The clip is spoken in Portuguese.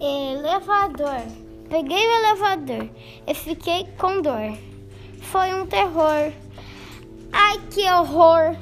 Elevador. Peguei o elevador e fiquei com dor. Foi um terror. Ai, que horror!